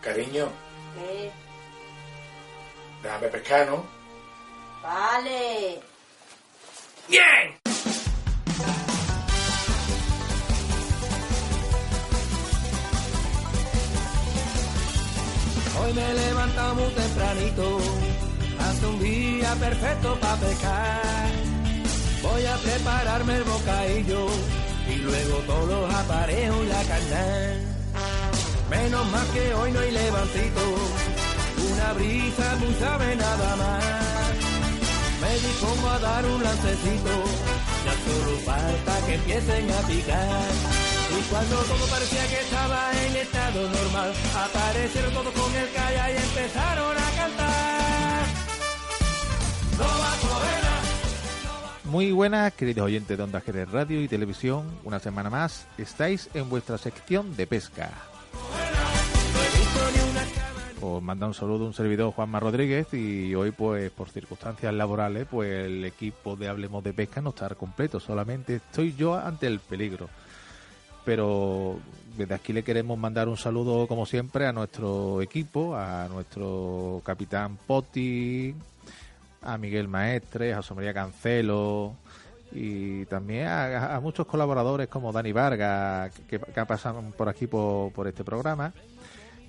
Cariño, ¿Qué? déjame pescar, ¿no? Vale. ¡Bien! Hoy me levanta muy tempranito, hace un día perfecto para pescar. Voy a prepararme el bocadillo y luego todos los aparejos y la carne. Menos mal que hoy no hay levantito, una brisa muy sabe nada más. Me dispongo a dar un lancecito, ya solo falta que empiecen a picar. Y cuando todo parecía que estaba en estado normal, aparecieron todos con el calla y empezaron a cantar. No va Muy buenas, queridos oyentes de Ondas Jerez Radio y Televisión. Una semana más estáis en vuestra sección de pesca. Os manda un saludo un servidor Juanma Rodríguez y hoy pues por circunstancias laborales pues el equipo de Hablemos de Pesca no está completo, solamente estoy yo ante el peligro. Pero desde aquí le queremos mandar un saludo como siempre a nuestro equipo, a nuestro capitán Poti, a Miguel Maestre, a José Cancelo y también a, a muchos colaboradores como Dani Vargas que, que pasan por aquí por, por este programa.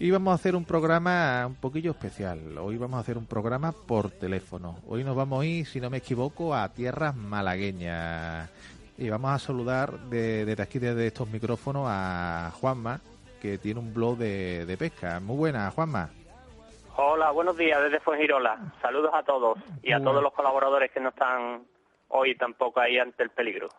Y vamos a hacer un programa un poquillo especial. Hoy vamos a hacer un programa por teléfono. Hoy nos vamos a ir, si no me equivoco, a tierras malagueñas. Y vamos a saludar de- desde aquí, desde estos micrófonos, a Juanma, que tiene un blog de, de pesca. Muy buena, Juanma. Hola, buenos días desde Fuengirola. Saludos a todos y a todos los colaboradores que no están hoy tampoco ahí ante el peligro.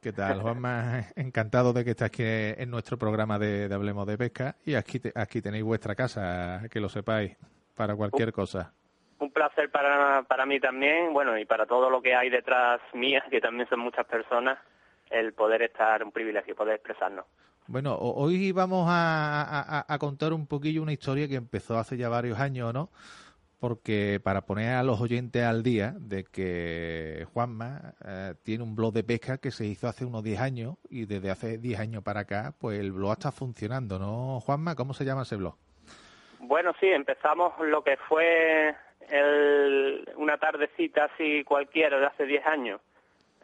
¿Qué tal, Juanma? Encantado de que estés aquí en nuestro programa de, de Hablemos de Pesca. Y aquí, te- aquí tenéis vuestra casa, que lo sepáis, para cualquier cosa. Un placer para, para mí también, bueno, y para todo lo que hay detrás mía, que también son muchas personas, el poder estar, un privilegio, poder expresarnos. Bueno, ho- hoy vamos a, a- a contar un poquillo una historia que empezó hace ya varios años, ¿no? Porque para poner a los oyentes al día de que Juanma eh, tiene un blog de pesca que se hizo hace unos 10 años y desde hace 10 años para acá, pues el blog está funcionando, ¿no, Juanma? ¿Cómo se llama ese blog? Bueno, sí, empezamos lo que fue el- una tardecita así cualquiera de hace 10 años,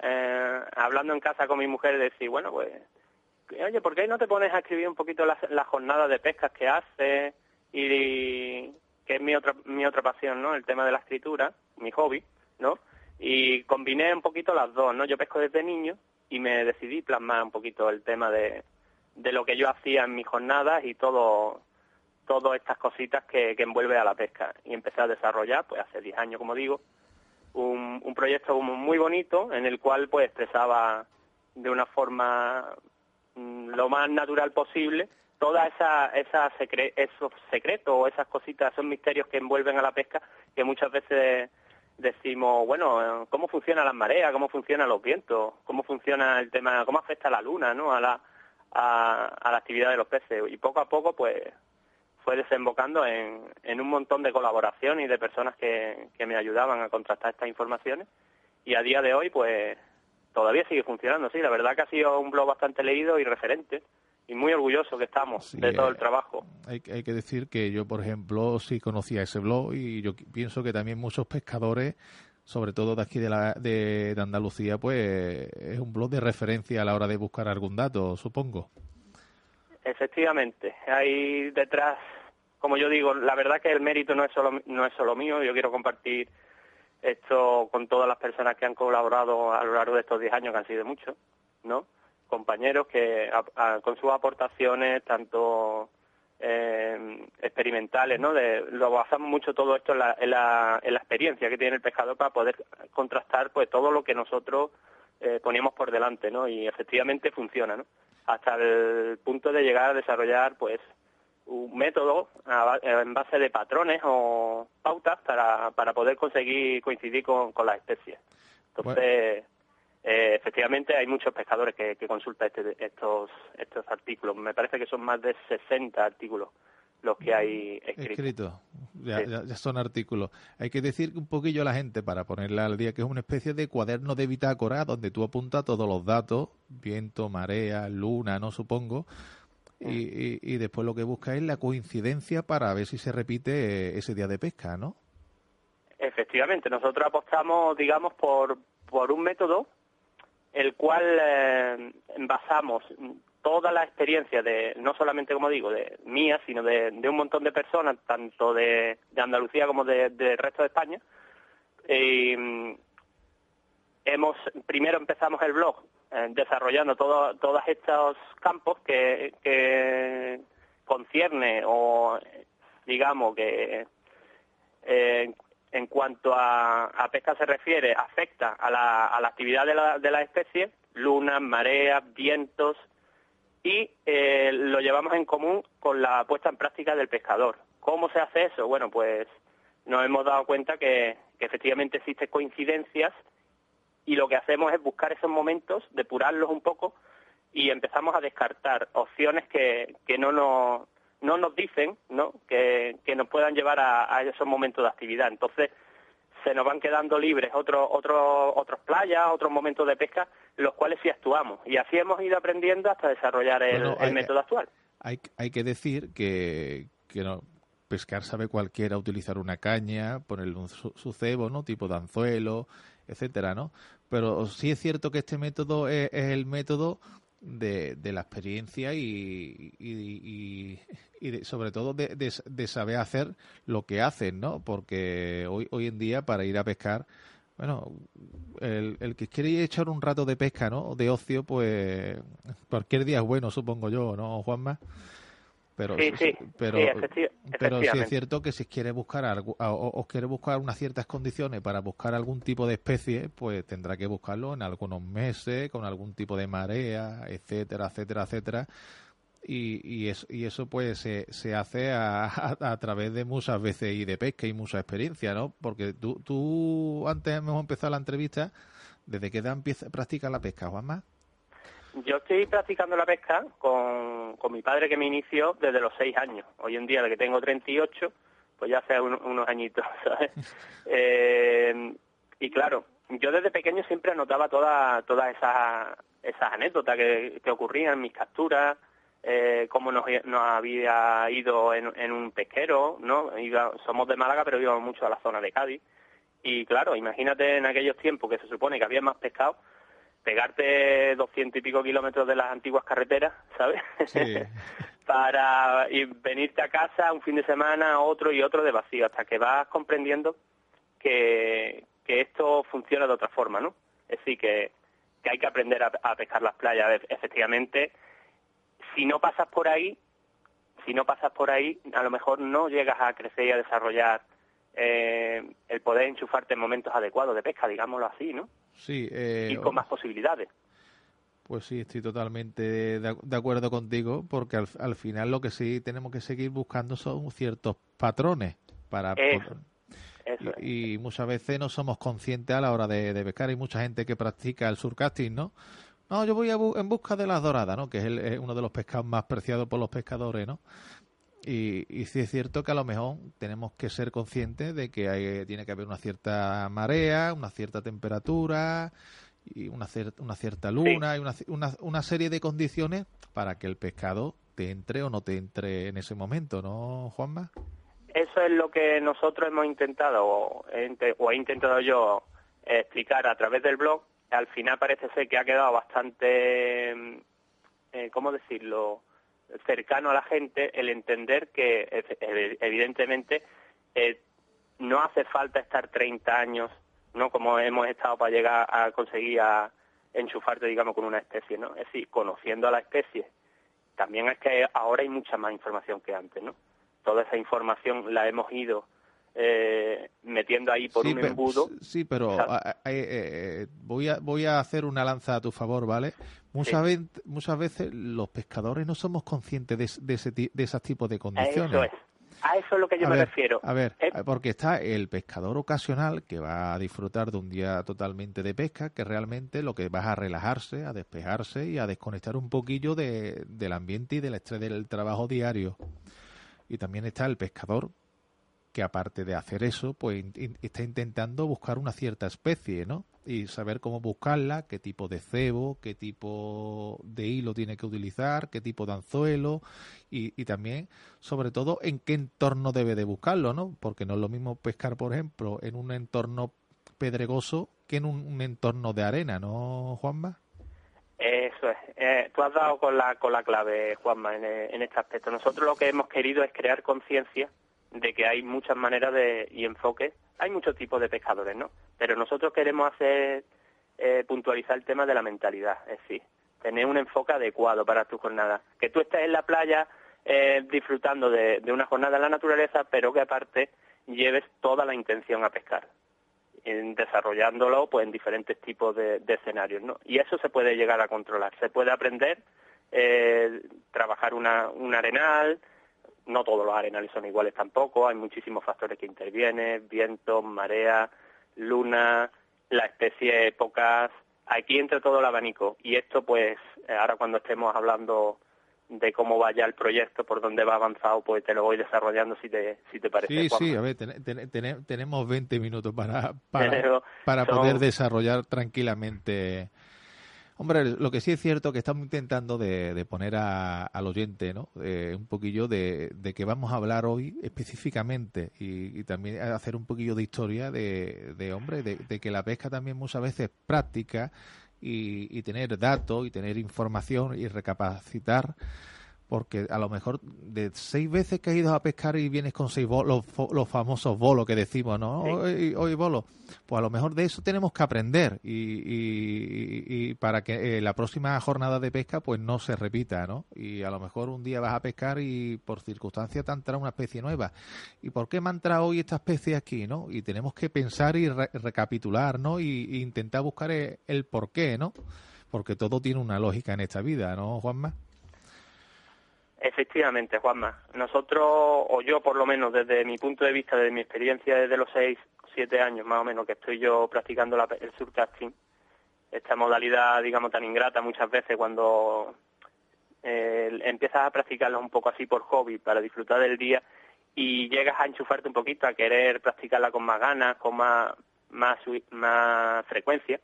eh, hablando en casa con mi mujer, decir, bueno, pues, oye, ¿por qué no te pones a escribir un poquito las, las jornadas de pescas que haces? Y que es mi otra, mi otra pasión, ¿no? El tema de la escritura, mi hobby, ¿no? Y combiné un poquito las dos, ¿no? Yo pesco desde niño y me decidí plasmar un poquito el tema de, de lo que yo hacía en mis jornadas y todo todas estas cositas que, que envuelve a la pesca. Y empecé a desarrollar, pues hace 10 años, como digo, un, un proyecto muy bonito en el cual pues expresaba de una forma mm, lo más natural posible toda esa, esa secre- esos secretos o esas cositas, esos misterios que envuelven a la pesca que muchas veces decimos, bueno, ¿cómo funcionan las mareas? ¿Cómo funcionan los vientos? ¿Cómo funciona el tema? ¿Cómo afecta la luna, no? A la, a, a la actividad de los peces. Y poco a poco, pues, fue desembocando en, en un montón de colaboración y de personas que, que me ayudaban a contrastar estas informaciones. Y a día de hoy, pues, todavía sigue funcionando, sí. La verdad que ha sido un blog bastante leído y referente. Y muy orgulloso que estamos Sí, de todo eh, el trabajo. Hay, hay que decir que yo, por ejemplo, sí conocía ese blog y yo pienso que también muchos pescadores, sobre todo de aquí de, la, de, de Andalucía, pues es un blog de referencia a la hora de buscar algún dato, supongo. Efectivamente, hay detrás, como yo digo, la verdad que el mérito no es solo no es solo mío, yo quiero compartir esto con todas las personas que han colaborado a lo largo de estos 10 años, que han sido muchos, ¿no? Compañeros que a- a- con sus aportaciones, tanto eh, experimentales, ¿no? De, lo basamos mucho todo esto en la, en, la, en la experiencia que tiene el pescador para poder contrastar pues todo lo que nosotros eh, poníamos por delante, ¿no? Y efectivamente funciona, ¿no? Hasta el punto de llegar a desarrollar, pues, un método a en base de patrones o pautas para, para poder conseguir coincidir con, con las especies. Entonces, eh, efectivamente hay muchos pescadores que, que consultan este- estos, estos artículos. Me parece que son más de 60 artículos los que hay escritos. Escrito, ya, Sí. ya, ya son artículos. Hay que decir un poquillo a la gente para ponerla al día que es una especie de cuaderno de bitácora donde tú apuntas todos los datos, viento, marea, luna, no supongo, y, y, y después lo que busca es la coincidencia para ver si se repite eh, ese día de pesca, ¿no? Efectivamente, nosotros apostamos, digamos, por, por un método el cual eh, basamos toda la experiencia de, no solamente, como digo, de mía, sino de, un montón de personas, tanto de, de Andalucía como del de, resto de España. Eh, hemos, primero empezamos el blog eh, desarrollando todo, todos estos campos que, que concierne o, digamos, que eh, en cuanto a, a, pesca se refiere, afecta a la, a la actividad de la, de la especie, lunas, mareas, vientos, y eh, lo llevamos en común con la puesta en práctica del pescador. ¿Cómo se hace eso? Bueno, pues nos hemos dado cuenta que, que efectivamente existen coincidencias y lo que hacemos es buscar esos momentos, depurarlos un poco y empezamos a descartar opciones que, que no nos no nos dicen ¿no? Que, que nos puedan llevar a, a, esos momentos de actividad. Entonces, se nos van quedando libres otros otros otros playas, otros momentos de pesca, los cuales sí actuamos. Y así hemos ido aprendiendo hasta desarrollar el, bueno, hay, el método actual. Hay, hay que decir que, que no, pescar sabe cualquiera utilizar una caña, ponerle un, su, su, cebo, ¿no? Tipo de anzuelo, etcétera, ¿no? Pero sí es cierto que este método es, es el método de, de, la experiencia y, y, y, de, sobre todo de, de, saber hacer lo que hacen, ¿no? Porque hoy, hoy en día para ir a pescar, bueno, el, el que quiere echar un rato de pesca, ¿no? De ocio, pues cualquier día es bueno, supongo yo, ¿no, Juanma? Pero sí, sí, pero, sí, pero sí es cierto que si quiere buscar algo, o, o, quiere buscar unas ciertas condiciones para buscar algún tipo de especie, pues tendrá que buscarlo en algunos meses, con algún tipo de marea, etcétera, etcétera, etcétera. Y, y, eso, y eso pues se, se hace a, a, a, través de muchas veces y de pesca y mucha experiencia, ¿no? Porque tú, tú antes hemos empezado la entrevista, ¿desde qué edad empieza, practicas la pesca, Juanma? Yo estoy practicando la pesca con, con mi padre que me inició desde los seis años. Hoy en día, de que tengo 38, pues ya hace un, unos añitos, ¿sabes? eh, y claro, yo desde pequeño siempre anotaba todas todas esas, esas anécdotas que, que ocurrían mis capturas, eh, cómo nos, nos había ido en, en un pesquero, ¿no? Iba, somos de Málaga, pero íbamos mucho a la zona de Cádiz. Y claro, imagínate en aquellos tiempos que se supone que había más pescado, pegarte doscientos y pico kilómetros de las antiguas carreteras, ¿sabes? Sí. Para venirte a casa un fin de semana, otro y otro de vacío, hasta que vas comprendiendo que, que esto funciona de otra forma, ¿no? Es decir, que, que hay que aprender a, a pescar las playas. Efectivamente, si no pasas por ahí, si no pasas por ahí, a lo mejor no llegas a crecer y a desarrollar eh, el poder enchufarte en momentos adecuados de pesca, digámoslo así, ¿no? Sí. Eh, y con más posibilidades. Pues sí, estoy totalmente de, de acuerdo contigo, porque al, al, final lo que sí tenemos que seguir buscando son ciertos patrones para eso, eso y, y, muchas veces no somos conscientes a la hora de, de, pescar. Hay mucha gente que practica el surcasting, ¿no? No, yo voy a bu en busca de las doradas, ¿no? Que es, el, es, uno de los pescados más preciados por los pescadores, ¿no? Y, y, sí es cierto que a lo mejor tenemos que ser conscientes de que hay, tiene que haber una cierta marea, una cierta temperatura y una, cier una cierta luna sí. y una, una, una, serie de condiciones para que el pescado te entre o no te entre en ese momento, ¿no, Juanma? Eso es lo que nosotros hemos intentado o he, o he intentado yo explicar a través del blog. Al final parece ser que ha quedado bastante, eh, ¿cómo decirlo?, cercano a la gente el entender que evidentemente eh, no hace falta estar 30 años, no como hemos estado para llegar a conseguir a enchufarte, digamos, con una especie, ¿no? Es decir, conociendo a la especie. También es que ahora hay mucha más información que antes, ¿no? Toda esa información la hemos ido eh, metiendo ahí por sí, un embudo. Pero, sí, pero eh, eh, voy, a, voy a hacer una lanza a tu favor, ¿vale? Muchas, sí. veces, muchas veces los pescadores no somos conscientes de, de, ese, de esos tipos de condiciones. Eso es. A eso es lo que yo a me ver, refiero. A ver, eh, porque está el pescador ocasional que va a disfrutar de un día totalmente de pesca, que realmente lo que va a relajarse, a despejarse y a desconectar un poquillo de, del ambiente y del estrés del trabajo diario. Y también está el pescador que aparte de hacer eso, pues está intentando buscar una cierta especie, ¿no? Y saber cómo buscarla, qué tipo de cebo, qué tipo de hilo tiene que utilizar, qué tipo de anzuelo y, también, sobre todo, en qué entorno debe de buscarlo, ¿no? Porque no es lo mismo pescar, por ejemplo, en un entorno pedregoso que en un, entorno de arena, ¿no, Juanma? Eso es. Eh, tú has dado con la, con la clave, Juanma, en, en este aspecto. Nosotros lo que hemos querido es crear conciencia de que hay muchas maneras de, y enfoques. Hay muchos tipos de pescadores, ¿no? Pero nosotros queremos hacer eh, puntualizar el tema de la mentalidad, es decir, tener un enfoque adecuado para tu jornada. Que tú estés en la playa eh, disfrutando de, una jornada en la naturaleza, pero que aparte lleves toda la intención a pescar, en desarrollándolo pues en diferentes tipos de, escenarios, ¿no? Y eso se puede llegar a controlar, se puede aprender, eh, trabajar una, un arenal, no todos los arenales son iguales tampoco, hay muchísimos factores que intervienen, viento, marea, luna, la especie, épocas, aquí entra todo el abanico y esto pues ahora cuando estemos hablando de cómo vaya el proyecto, por dónde va avanzado, pues te lo voy desarrollando si te, si te parece. Sí, sí, a ver, tenemos 20 minutos para, para, para poder desarrollar tranquilamente Hombre, lo que sí es cierto que estamos intentando de, poner al oyente ¿no? Eh, un poquillo de, que vamos a hablar hoy específicamente y, también hacer un poquillo de historia de, de hombre, de, que la pesca también muchas veces es práctica y tener datos y tener información y recapacitar porque a lo mejor de seis veces que has ido a pescar y vienes con seis bolos, los, famosos bolos que decimos, ¿no? Hoy, hoy bolos. Pues a lo mejor de eso tenemos que aprender y, para que eh, la próxima jornada de pesca pues no se repita, ¿no? Y a lo mejor un día vas a pescar y por circunstancia te entra una especie nueva. ¿Y por qué me ha entrado hoy esta especie aquí, no? Y tenemos que pensar y recapitular, ¿no? Y, intentar buscar el, el por qué, ¿no? Porque todo tiene una lógica en esta vida, ¿no, Juanma? Efectivamente, Juanma. Nosotros, o yo por lo menos desde mi punto de vista, desde mi experiencia desde los seis, siete años más o menos que estoy yo practicando el surcasting, esta modalidad, digamos, tan ingrata muchas veces cuando eh, empiezas a practicarla un poco así por hobby, para disfrutar del día, y llegas a enchufarte un poquito, a querer practicarla con más ganas, con más, más, más frecuencia,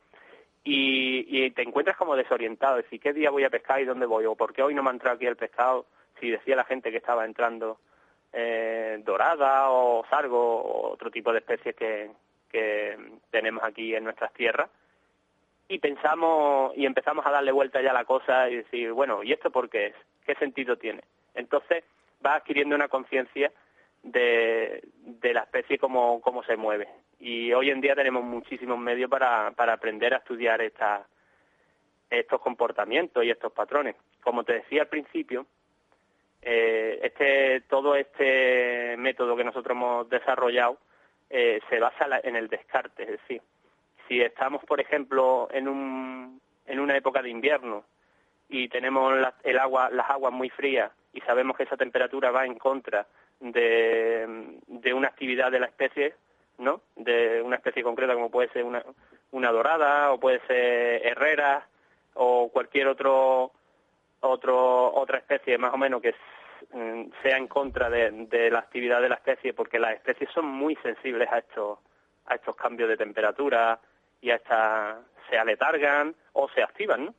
y, y te encuentras como desorientado, es decir, ¿qué día voy a pescar y dónde voy? ¿O por qué hoy no me ha entrado aquí el pescado? Si decía la gente que estaba entrando eh, dorada o sargo o otro tipo de especies que, tenemos aquí en nuestras tierras y pensamos y empezamos a darle vuelta ya a la cosa y decir, bueno, ¿y esto por qué es? ¿Qué sentido tiene? Entonces va adquiriendo una conciencia de, de la especie como se mueve. Y hoy en día tenemos muchísimos medios para, para aprender a estudiar esta, estos comportamientos y estos patrones. Como te decía al principio, eh, este, todo este método que nosotros hemos desarrollado eh, se basa en el descarte, es decir, si estamos, por ejemplo, en, un, en una época de invierno y tenemos el agua, las aguas muy frías y sabemos que esa temperatura va en contra de, de una actividad de la especie, ¿no? De una especie concreta como puede ser una, una dorada o puede ser herrera o cualquier otro otro, otra especie más o menos que mm, sea en contra de, la actividad de la especie, porque las especies son muy sensibles a estos, a estos cambios de temperatura y a esta, se aletargan o se activan, ¿no?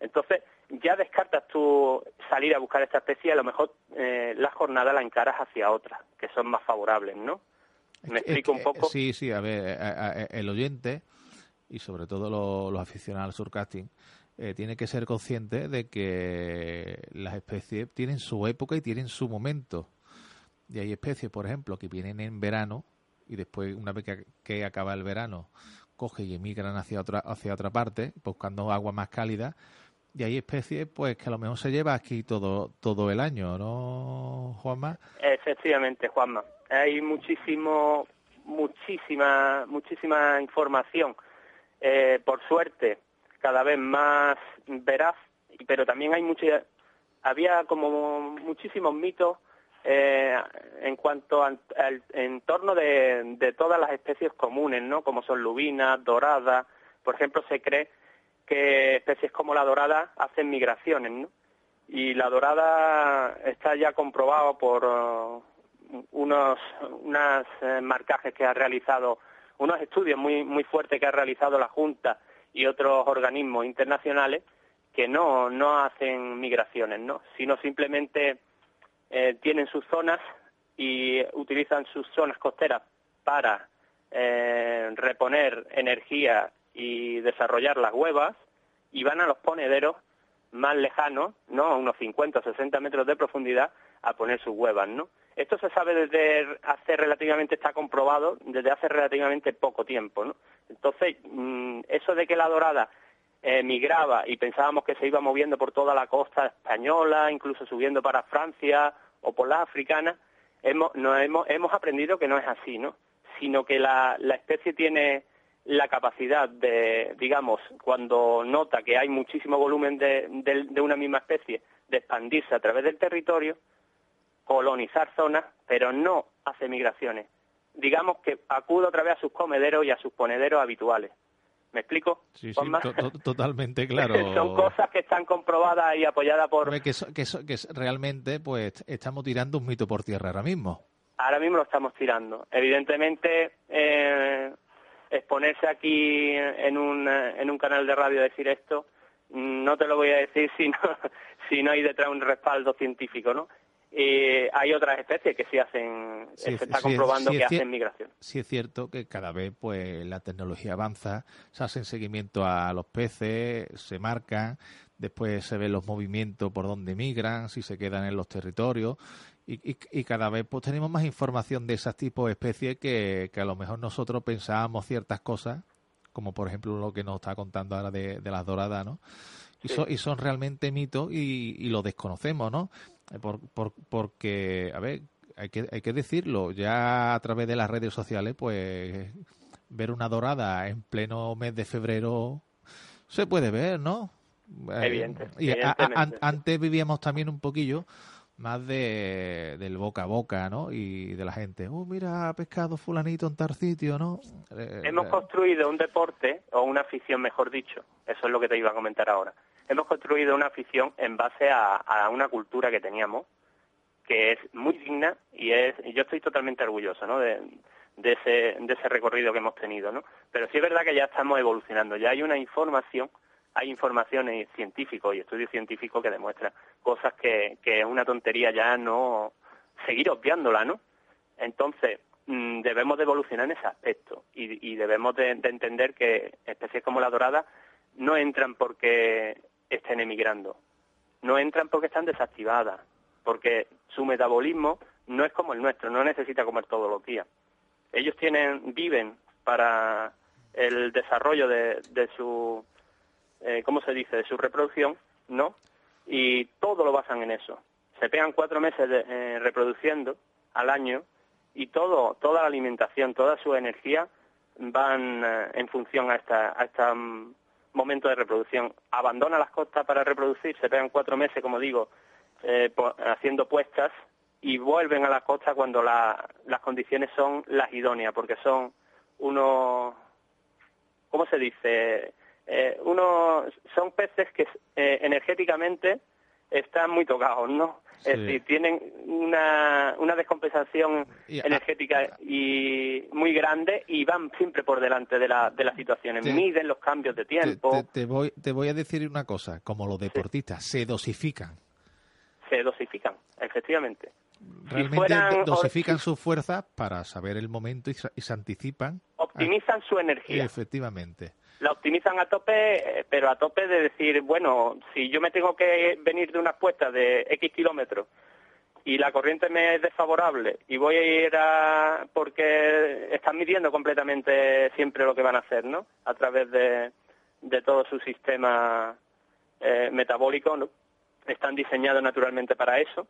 Entonces, ya descartas tú salir a buscar esta especie, a lo mejor eh, la jornada la encaras hacia otras, que son más favorables, ¿no? ¿Me explico un poco? Sí, sí, a ver, el oyente y sobre todo los, aficionados al surcasting eh, tiene que ser consciente de que las especies tienen su época y tienen su momento. Y hay especies, por ejemplo, que vienen en verano y después, una vez que, acaba el verano, coge y emigran hacia otra, hacia otra parte, buscando agua más cálida. Y hay especies, pues, que a lo mejor se lleva aquí todo, todo el año, ¿no, Juanma? Efectivamente, Juanma. Hay muchísimo, muchísima, muchísima información. Eh, por suerte, cada vez más veraz, pero también hay mucha, había como muchísimos mitos eh, en cuanto al, entorno de, todas las especies comunes, ¿no? Como son lubinas, doradas. Por ejemplo, se cree que especies como la dorada hacen migraciones, ¿no? Y la dorada está ya comprobado por uh, unos unas eh, marcajes que ha realizado, unos estudios muy muy fuertes que ha realizado la Junta y otros organismos internacionales que no no hacen migraciones, ¿no? Sino simplemente eh, tienen sus zonas y utilizan sus zonas costeras para eh, reponer energía y desarrollar las huevas y van a los ponederos más lejanos, ¿no? A unos 50 o 60 metros de profundidad a poner sus huevas, ¿no? Esto se sabe desde hace relativamente, está comprobado desde hace relativamente poco tiempo, ¿no? Entonces, mm, eso de que la dorada eh, migraba y pensábamos que se iba moviendo por toda la costa española, incluso subiendo para Francia o por la africana, hemos, no, hemos, hemos aprendido que no es así, ¿no? Sino que la, la especie tiene la capacidad de, digamos, cuando nota que hay muchísimo volumen de, de, una misma especie, de expandirse a través del territorio, colonizar zonas, pero no hace migraciones. Digamos que acude otra vez a sus comederos y a sus ponederos habituales. ¿Me explico? Sí, sí, totalmente claro. Son cosas que están comprobadas y apoyadas por... Que, que, que, realmente pues estamos tirando un mito por tierra ahora mismo. Ahora mismo lo estamos tirando. Evidentemente, eh, exponerse aquí en un, en un canal de radio a decir esto, no te lo voy a decir si no, si no hay detrás un respaldo científico, ¿no? Y hay otras especies que sí hacen, se está comprobando que hacen migración. Sí es cierto que cada vez pues la tecnología avanza, se hacen seguimiento a los peces, se marcan, después se ven los movimientos por donde migran, si se quedan en los territorios y, y, cada vez pues tenemos más información de esas tipos de especies que, que, a lo mejor nosotros pensábamos ciertas cosas, como por ejemplo lo que nos está contando ahora de, las doradas, ¿no? Y, son, y son realmente mitos y, y lo desconocemos, ¿no? Eh, por, por, porque, a ver, hay que, hay que decirlo, ya a través de las redes sociales, pues ver una dorada en pleno mes de febrero se puede ver, ¿no? Eh, Evidente, y antes vivíamos también un poquillo más de, del boca a boca, ¿no? Y de la gente, oh, mira, ha pescado fulanito en tal sitio, ¿no? Eh, Hemos construido un deporte, o una afición, mejor dicho, eso es lo que te iba a comentar ahora. Hemos construido una afición en base a, a una cultura que teníamos, que es muy digna y es y yo estoy totalmente orgulloso, ¿no? De, de ese, de ese recorrido que hemos tenido, ¿no? Pero sí es verdad que ya estamos evolucionando, ya hay una información hay informaciones científicas y estudios científicos que demuestran cosas que, es una tontería ya no seguir obviándola, ¿no? Entonces, mm, debemos de evolucionar en ese aspecto y, y debemos de, entender que especies como la dorada no entran porque estén emigrando, no entran porque están desactivadas, porque su metabolismo no es como el nuestro, no necesita comer todos los días. Ellos tienen, viven para el desarrollo de, de su eh, ¿cómo se dice?, de su reproducción, ¿no? Y todo lo basan en eso. Se pegan cuatro meses eh, reproduciendo al año y todo, toda la alimentación, toda su energía van eh, en función a esta, a este momento de reproducción. Abandona las costas para reproducir, se pegan cuatro meses, como digo, haciendo puestas y vuelven a las costas cuando las condiciones son las idóneas, porque son unos, ¿cómo se dice? eh, uno son peces que eh, energéticamente están muy tocados, ¿no? Es decir, tienen una, una descompensación energética y muy grande y van siempre por delante de, la, de las situaciones, miden los cambios de tiempo. Te, voy, te voy a decir una cosa, como los deportistas, se dosifican. Se dosifican, efectivamente. Realmente dosifican sus fuerzas para saber el momento y, y se anticipan. Optimizan su energía. Efectivamente la optimizan a tope, pero a tope de decir, bueno, si yo me tengo que venir de una puesta de X kilómetros y la corriente me es desfavorable y voy a ir a... porque están midiendo completamente siempre lo que van a hacer, ¿no? A través de, de todo su sistema eh, metabólico. Están diseñados naturalmente para eso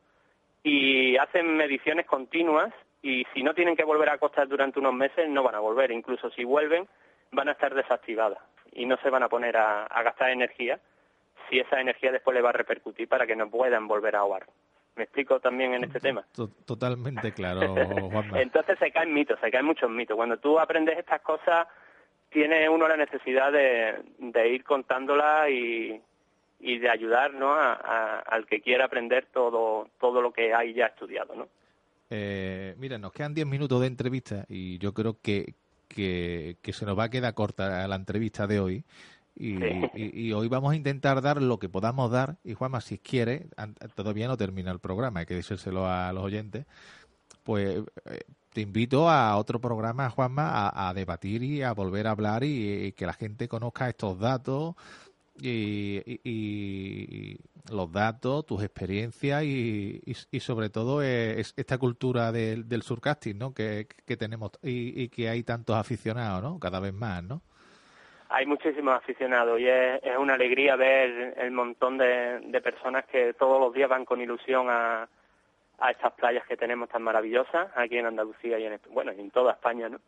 y hacen mediciones continuas y si no tienen que volver a costas durante unos meses no van a volver, incluso si vuelven van a estar desactivadas y no se van a poner a, gastar energía si esa energía después le va a repercutir para que no puedan volver a ahogar. ¿Me explico también en este tema? Totalmente claro, Entonces se caen mitos, se caen muchos mitos. Cuando tú aprendes estas cosas, tiene uno la necesidad de, de ir contándolas y, y de ayudar ¿no? A, al que quiera aprender todo, todo lo que hay ya estudiado. ¿no? Eh, mira, nos quedan 10 minutos de entrevista y yo creo que, que, que se nos va a quedar corta la entrevista de hoy. Y, Sí. y- y hoy vamos a intentar dar lo que podamos dar. Y Juanma, si quiere, todavía no termina el programa, hay que decírselo a los oyentes. Pues eh, te invito a otro programa, Juanma, a, a debatir y a volver a hablar y, y que la gente conozca estos datos y, y- los datos, tus experiencias y, y- sobre todo eh, es esta cultura del, del surcasting, ¿no? Que, que tenemos y, que hay tantos aficionados, ¿no? Cada vez más, ¿no? Hay muchísimos aficionados y es, es una alegría ver el montón de, de personas que todos los días van con ilusión a, a estas playas que tenemos tan maravillosas aquí en Andalucía y en, bueno, en toda España, ¿no?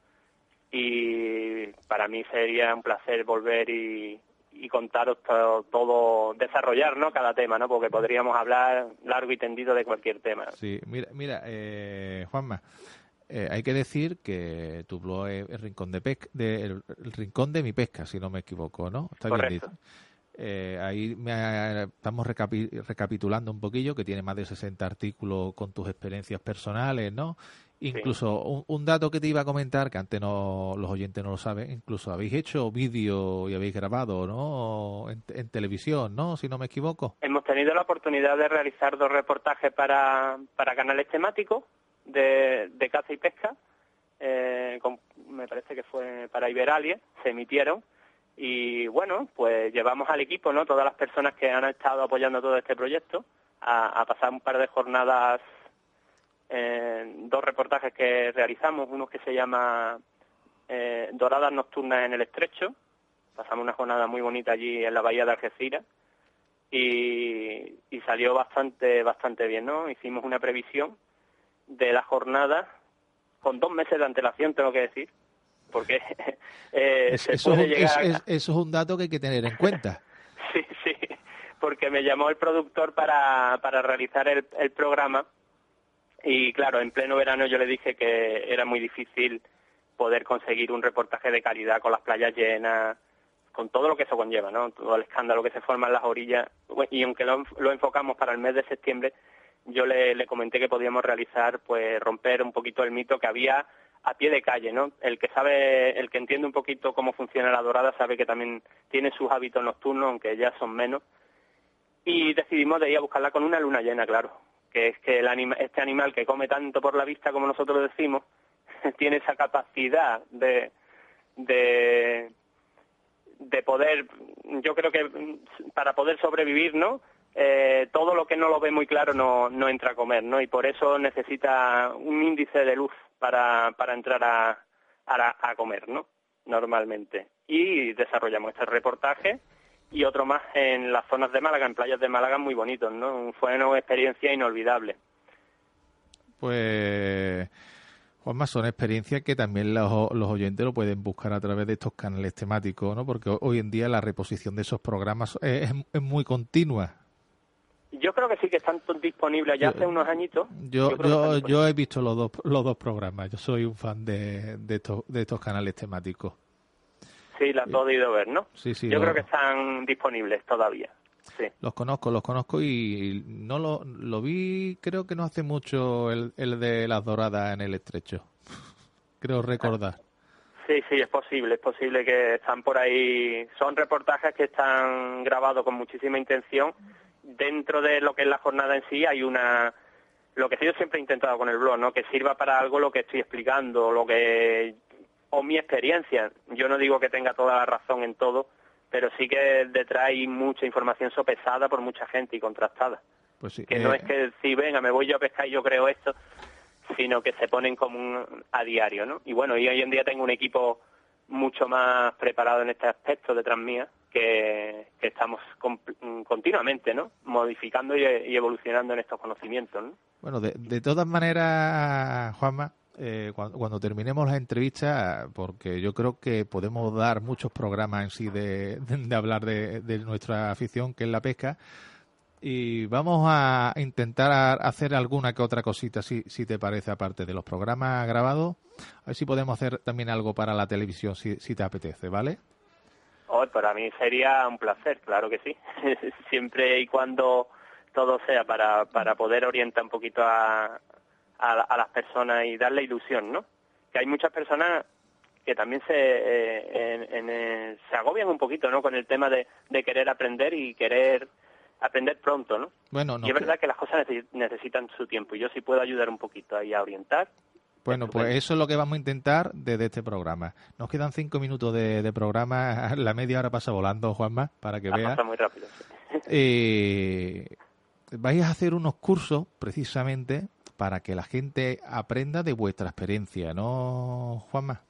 Y para mí sería un placer volver y, y contaros to- todo, desarrollar, ¿no? Cada tema, ¿no? Porque podríamos hablar largo y tendido de cualquier tema. Sí, mira, mira eh, Juanma, eh, hay que decir que tu blog es el rincón de pesca, de, el, el rincón de mi pesca, si no me equivoco, ¿no? Está bien Correcto. dicho. Eh, ahí me estamos recapi- recapitulando un poquillo, que tiene más de 60 artículos con tus experiencias personales, ¿no? Incluso un, un dato que te iba a comentar, que antes no los oyentes no lo saben, incluso habéis hecho vídeo y habéis grabado, ¿no? En, en televisión, ¿no? Si no me equivoco. Hemos tenido la oportunidad de realizar dos reportajes para, para canales temáticos de, de caza y pesca. eh, con- me parece que fue para Iberalia, se emitieron. Y bueno, pues llevamos al equipo, ¿no? Todas las personas que han estado apoyando todo este proyecto a, a pasar un par de jornadas, eh, dos reportajes que realizamos, uno que se llama eh, Doradas Nocturnas en el Estrecho. Pasamos una jornada muy bonita allí en la bahía de Algeciras y, y salió bastante bastante bien, ¿no? Hicimos una previsión de la jornada con dos meses de antelación, tengo que decir, porque eh, Es- se eso, es puede un, llegar es- a- es- eso es un dato que hay que tener en cuenta. Sí, sí, porque me llamó el productor para, para realizar el, el programa y claro, en pleno verano yo le dije que era muy difícil poder conseguir un reportaje de calidad con las playas llenas, con todo lo que eso conlleva, ¿no? Todo el escándalo que se forma en las orillas. Y aunque lo, lo enfocamos para el mes de septiembre, yo le, le comenté que podíamos realizar, pues romper un poquito el mito que había a pie de calle, ¿no? El que sabe, el que entiende un poquito cómo funciona la dorada sabe que también tiene sus hábitos nocturnos, aunque ya son menos. Y decidimos de ir a buscarla con una luna llena, claro. Que es que el anima- este animal que come tanto por la vista, como nosotros decimos, tiene esa capacidad de, de, de poder, yo creo que mm, para poder sobrevivir, ¿no? Eh, todo lo que no lo ve muy claro no, no entra a comer, ¿no? Y por eso necesita un índice de luz para, para entrar a, a, a comer, ¿no? Normalmente. Y desarrollamos este reportaje y otro más en las zonas de Málaga, en playas de Málaga muy bonitos, ¿no? Fue una experiencia inolvidable. Pues, Juanma, son experiencias que también los, los oyentes lo pueden buscar a través de estos canales temáticos, ¿no? Porque ho- hoy en día la reposición de esos programas es, es muy continua. Yo creo que sí que están disponibles ya Yo- hace unos añitos. Yo, yo, están yo he visto los dos, los dos programas. Yo soy un fan de, de, estos, de estos canales temáticos. Sí, la has podido ver, ¿no? Sí, sí. Yo creo que están disponibles todavía. Sí. Los conozco, los conozco y no lo, lo vi, creo que no hace mucho el, el de las doradas en el estrecho. Creo recordar. Sí, sí, es posible, es posible que están por ahí. Son reportajes que están grabados con muchísima intención. Dentro de lo que es la jornada en sí hay una... Lo que yo siempre he intentado con el blog, ¿no? Que sirva para algo lo que estoy explicando, lo que... O mi experiencia. Yo no digo que tenga toda la razón en todo, pero sí que detrás hay mucha información sopesada por mucha gente y contrastada. Pues sí. que no eh, es que si venga me voy yo a pescar y yo creo esto sino que se ponen como un- a diario no y bueno y hoy en día tengo un equipo mucho más preparado en este aspecto detrás mía que, que estamos com- continuamente no modificando y, y evolucionando en estos conocimientos ¿no? Bueno, de, de todas maneras, Juanma, eh, cuando, cuando terminemos la entrevista, porque yo creo que podemos dar muchos programas en sí de, hablar de, de nuestra afición, que es la pesca, y vamos a intentar hacer alguna que otra cosita, si, si te parece, aparte de los programas grabados, a ver si podemos hacer también algo para la televisión, si, si te apetece, ¿vale? Oh, para mí sería un placer, claro que sí. Siempre y cuando todo sea para, para poder orientar un poquito a, a, la- a las personas y darle ilusión, ¿no? Que hay muchas personas que también se eh, en- en, eh, se agobian un poquito, ¿no? Con el tema de, de querer aprender y querer aprender pronto, ¿no? Bueno, no y es verdad que las cosas necesi- necesitan su tiempo y yo sí puedo ayudar un poquito ahí a orientar. Bueno, pues eso es lo que vamos a intentar desde este programa. Nos quedan cinco minutos de, de programa. La media hora pasa volando, Juanma, para que veas. pasado muy rápido. sí. Eh, vais a hacer unos cursos precisamente para que la gente aprenda de vuestra experiencia, ¿no, Juanma?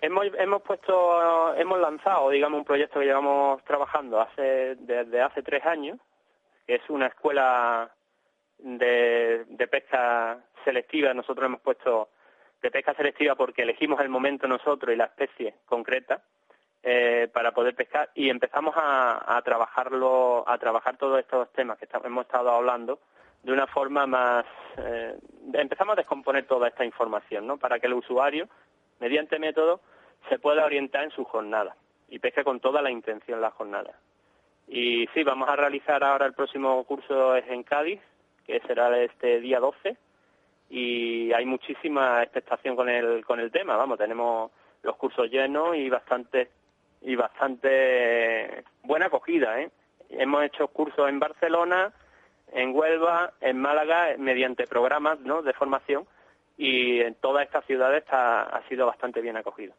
Hemos, hemos puesto, hemos lanzado, digamos, un proyecto que llevamos trabajando hace desde hace tres años, que es una escuela de, de pesca selectiva. Nosotros hemos puesto de pesca selectiva porque elegimos el momento nosotros y la especie concreta eh, para poder pescar y empezamos a, trabajarlo, a trabajar todos estos temas que hemos estado hablando de una forma más, eh, empezamos a descomponer toda esta información, ¿no? Para que el usuario mediante método se pueda orientar en su jornada y pesque con toda la intención la jornada. Y sí, vamos a realizar ahora el próximo curso es en Cádiz, que será este día 12 y hay muchísima expectación con el con el tema, vamos, tenemos los cursos llenos y bastante y bastante buena acogida, ¿eh? Hemos hecho cursos en Barcelona, en Huelva, en Málaga, mediante programas, ¿no? de formación y en todas estas ciudades está- ha sido bastante bien acogido.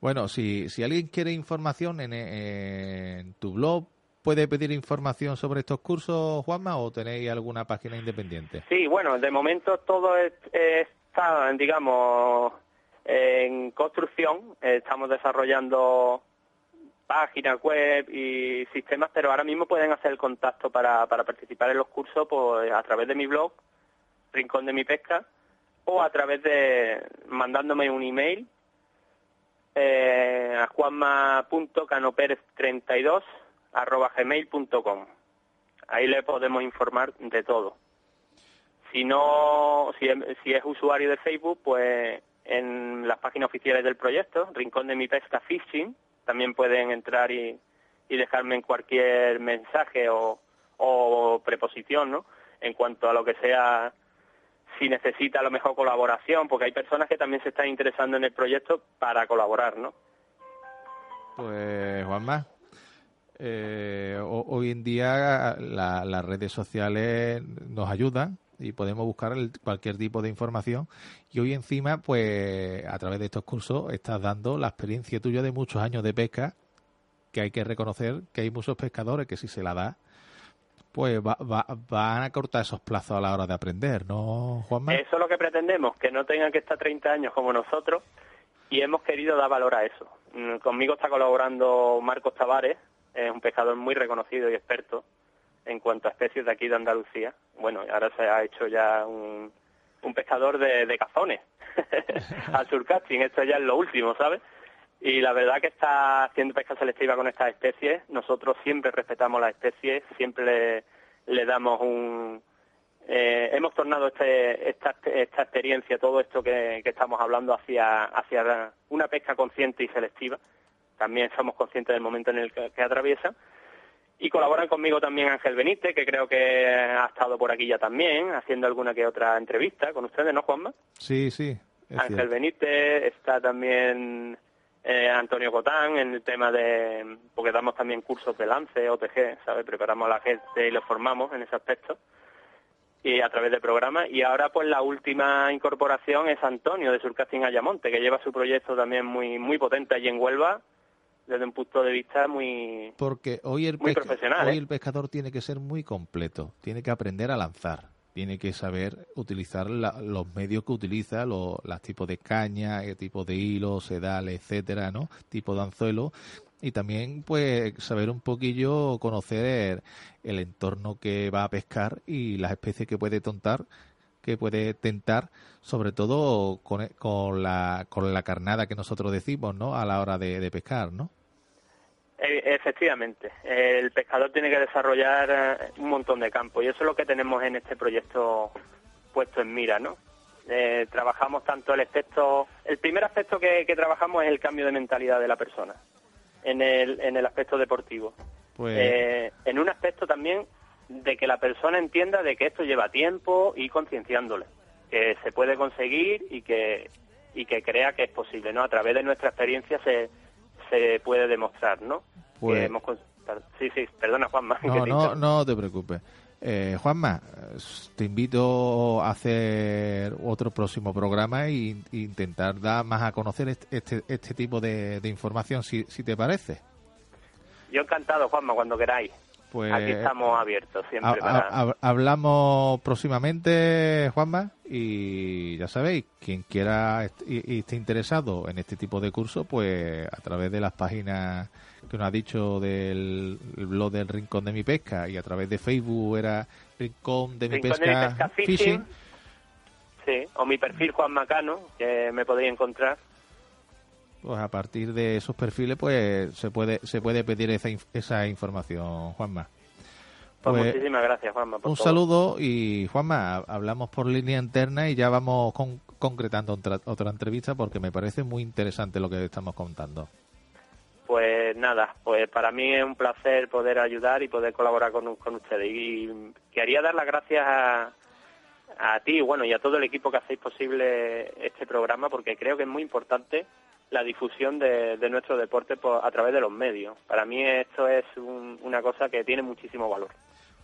Bueno, si, si alguien quiere información en, en tu blog, ¿puede pedir información sobre estos cursos, Juanma, o tenéis alguna página independiente? Sí, bueno, de momento todo es- está, digamos, en construcción. Estamos desarrollando páginas web y sistemas, pero ahora mismo pueden hacer el contacto para, para participar en los cursos pues, a través de mi blog, Rincón de mi Pesca, o a través de mandándome un email eh, a juanma.canoperez32 arroba gmail.com. Ahí le podemos informar de todo. Si no, si, es- si es usuario de Facebook, pues en las páginas oficiales del proyecto, Rincón de mi Pesca Fishing, también pueden entrar y, y dejarme en cualquier mensaje o, preposición, ¿no? En cuanto a lo que sea, si necesita a lo mejor colaboración, porque hay personas que también se están interesando en el proyecto para colaborar, ¿no? Pues, Juanma, eh, ho- hoy en día la- las redes sociales nos ayudan y podemos buscar el- cualquier tipo de información. Y hoy encima, pues, a través de estos cursos, estás dando la experiencia tuya de muchos años de pesca, que hay que reconocer que hay muchos pescadores que si se la da, pues va- va- van a cortar esos plazos a la hora de aprender, ¿no, Juanma? Eso es lo que pretendemos, que no tengan que estar 30 años como nosotros y hemos querido dar valor a eso. Mm, Conmigo está colaborando Marcos Tavares, es un pescador muy reconocido y experto en cuanto a especies de aquí de Andalucía. Bueno, ahora se ha hecho ya un, pescador de, cazones al surcasting, esto ya es lo último, ¿sabes? Y la verdad que está haciendo pesca selectiva con estas especies. Nosotros siempre respetamos las especies, siempre le, damos un... eh, hemos tornado este, esta, esta experiencia, todo esto que, estamos hablando, hacia, hacia una pesca consciente y selectiva. También somos conscientes del momento en el que atraviesa. Y colaboran conmigo también Ángel Benítez, que creo que ha estado por aquí ya también, haciendo alguna que otra entrevista con ustedes, ¿no, Juanma? Sí, sí. Ángel cierto. Benítez, está también eh, Antonio Cotán en el tema de, porque damos también cursos de lance, OTG, ¿sabes? Preparamos a la gente y los formamos en ese aspecto y a través de programas. Y ahora pues la última incorporación es Antonio de Surcasting Ayamonte, que lleva su proyecto también muy muy potente allí en Huelva, desde un punto de vista muy... Porque hoy el, Muy profesional, hoy ¿eh? el pescador tiene que ser muy completo, tiene que aprender a lanzar, tiene que saber utilizar la- los medios que utiliza, los tipos de caña, el tipo de hilo, sedales, etcétera, ¿no? Tipo de anzuelo y también pues saber un poquillo conocer el entorno que va a pescar y las especies que puede tontar que puede tentar, sobre todo con, con, la, con la carnada que nosotros decimos, ¿no? A la hora de, de pescar, ¿no? E- Efectivamente, el pescador tiene que desarrollar eh, un montón de campos y eso es lo que tenemos en este proyecto puesto en mira, ¿no? Eh, trabajamos tanto el aspecto, el primer aspecto que, que trabajamos es el cambio de mentalidad de la persona en el, en el aspecto deportivo. Pues Eh, en un aspecto también de que la persona entienda de que esto lleva tiempo y concienciándole, que se puede conseguir y que y que crea que es posible, ¿no? A través de nuestra experiencia se, se puede demostrar, ¿no? Pues- Que hemos sí, sí, perdona Juanma. No, no, no te preocupes. Eh, Juanma, te invito a hacer otro próximo programa e intentar dar más a conocer este, este, este tipo de, de información, si, si te parece. Yo encantado, Juanma, cuando queráis. Pues Aquí estamos abiertos siempre ha- para... ha- hablamos próximamente, Juanma, y ya sabéis, quien quiera y, y esté interesado en este tipo de curso, pues a través de las páginas que nos ha dicho del el blog del Rincón de mi Pesca y a través de Facebook era Rincón de mi Rincón de mi Pesca, Pesca Fishing. Fishing. Sí, o mi perfil Juan Macano, que me podéis encontrar. Pues a partir de esos perfiles, pues se puede se puede pedir esa, inf- esa información, Juanma. Pues, Pues, muchísimas gracias, Juanma. por Un todo. saludo y Juanma, hablamos por línea interna y ya vamos con- concretando otra, otra entrevista porque me parece muy interesante lo que estamos contando. Pues nada, pues para mí es un placer poder ayudar y poder colaborar con, con ustedes. Y quería dar las gracias a, a ti, bueno, y a todo el equipo que hacéis posible este programa, porque creo que es muy importante la difusión de, de nuestro deporte por- a través de los medios. Para mí esto es un- una cosa que tiene muchísimo valor.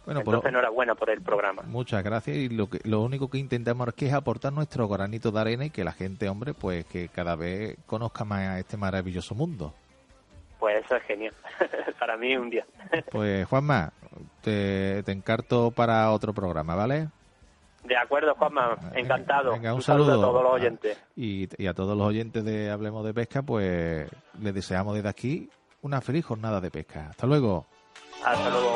Bueno, pues Entonces, enhorabuena por el programa. muchas gracias y lo que lo único que intentamos aquí es aportar nuestro granito de arena y que la gente, hombre, pues que cada vez conozca más este maravilloso mundo. Pues eso es genial. para mí un día. Pues Juanma, te, te encarto para otro programa, ¿vale? De acuerdo, Juanma. Encantado. Venga, un, saludo saludo a todos los oyentes. Y, y a todos los oyentes de Hablemos de Pesca, pues les deseamos desde aquí una feliz jornada de pesca. Hasta luego. Hasta luego.